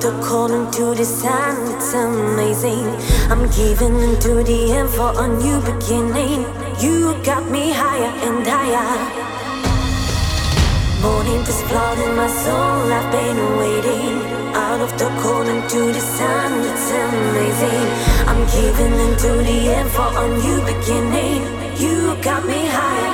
the cold into the sun. It's amazing. I'm giving into the end for a new beginning. You got me higher and higher. Morning is flooding my soul. I've been waiting out of the cold into the sun. It's amazing. I'm giving into the end for a new beginning. You got me higher higher.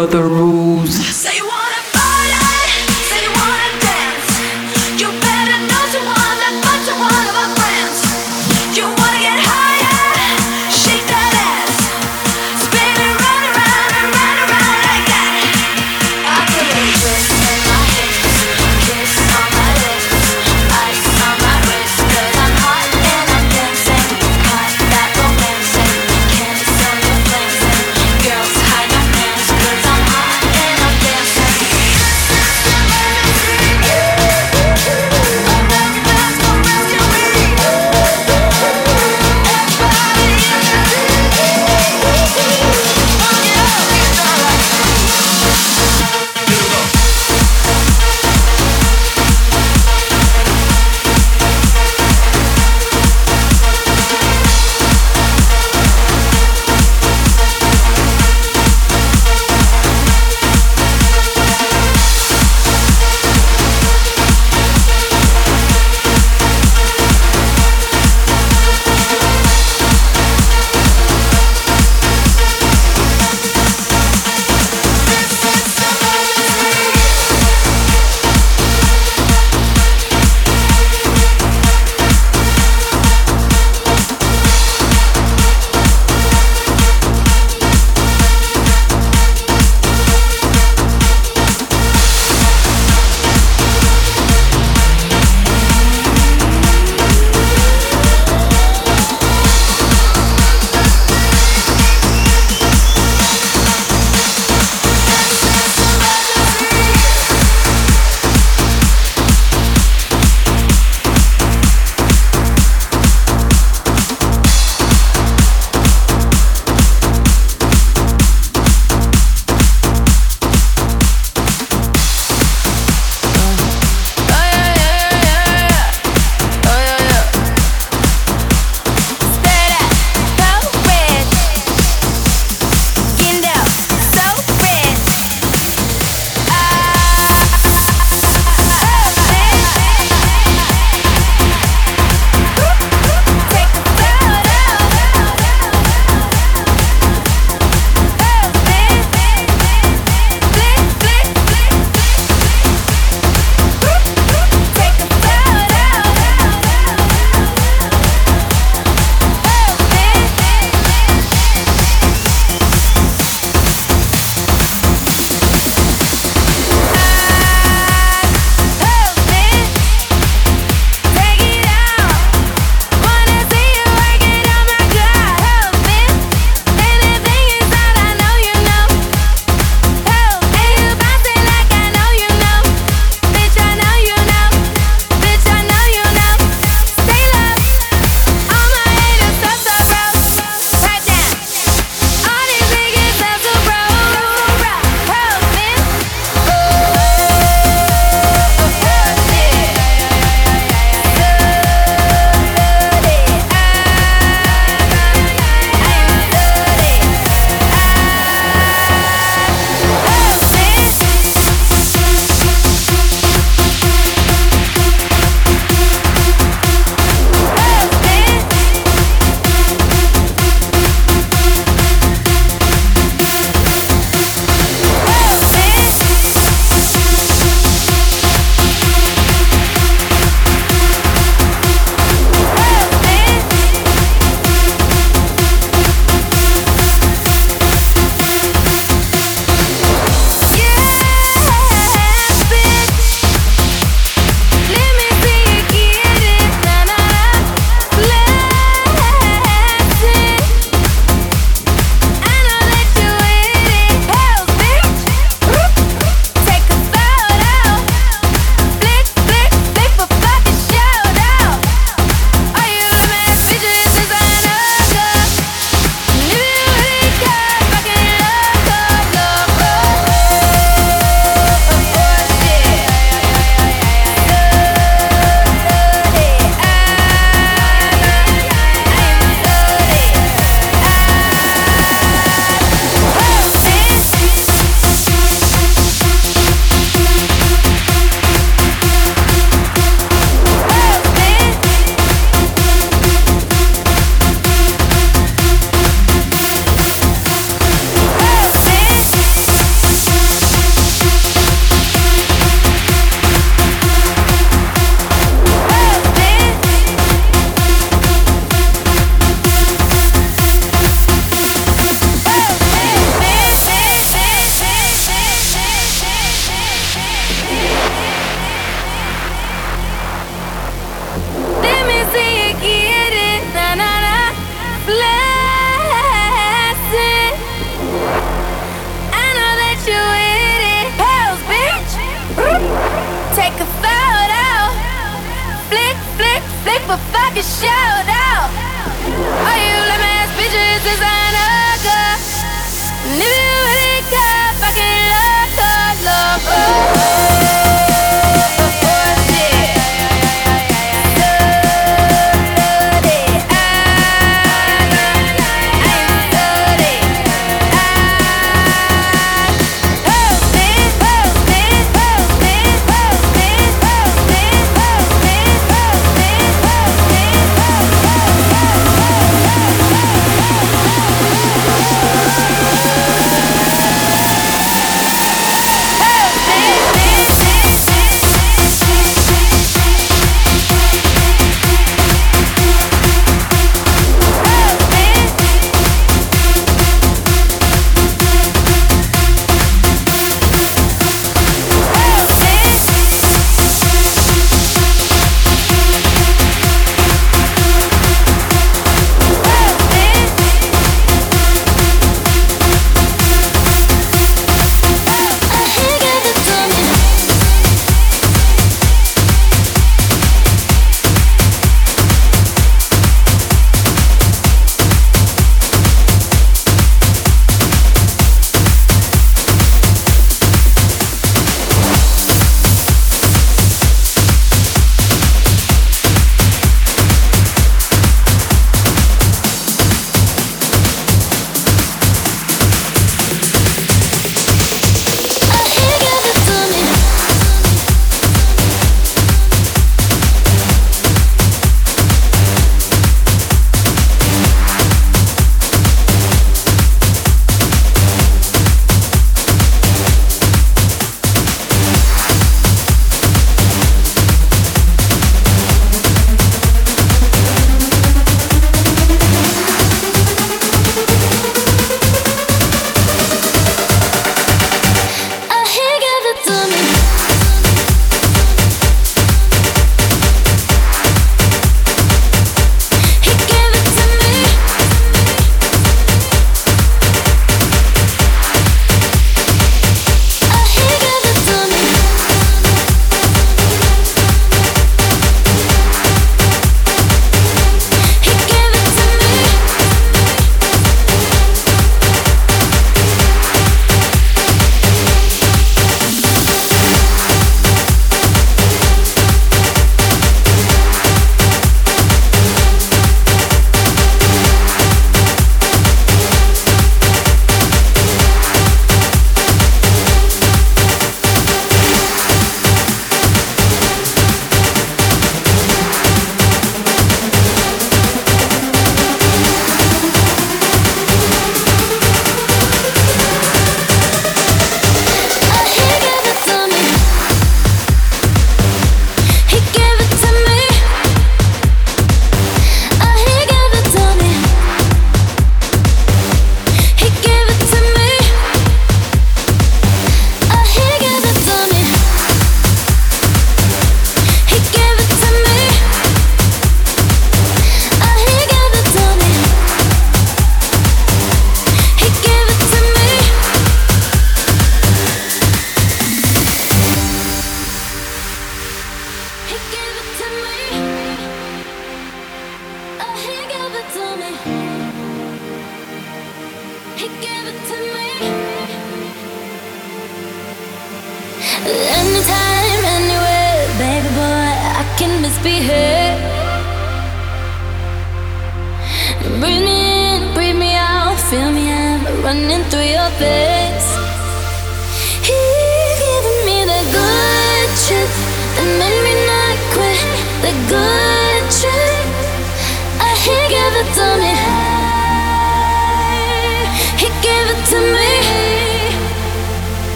Always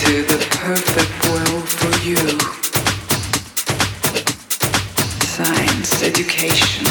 to the perfect world for you. Science, education.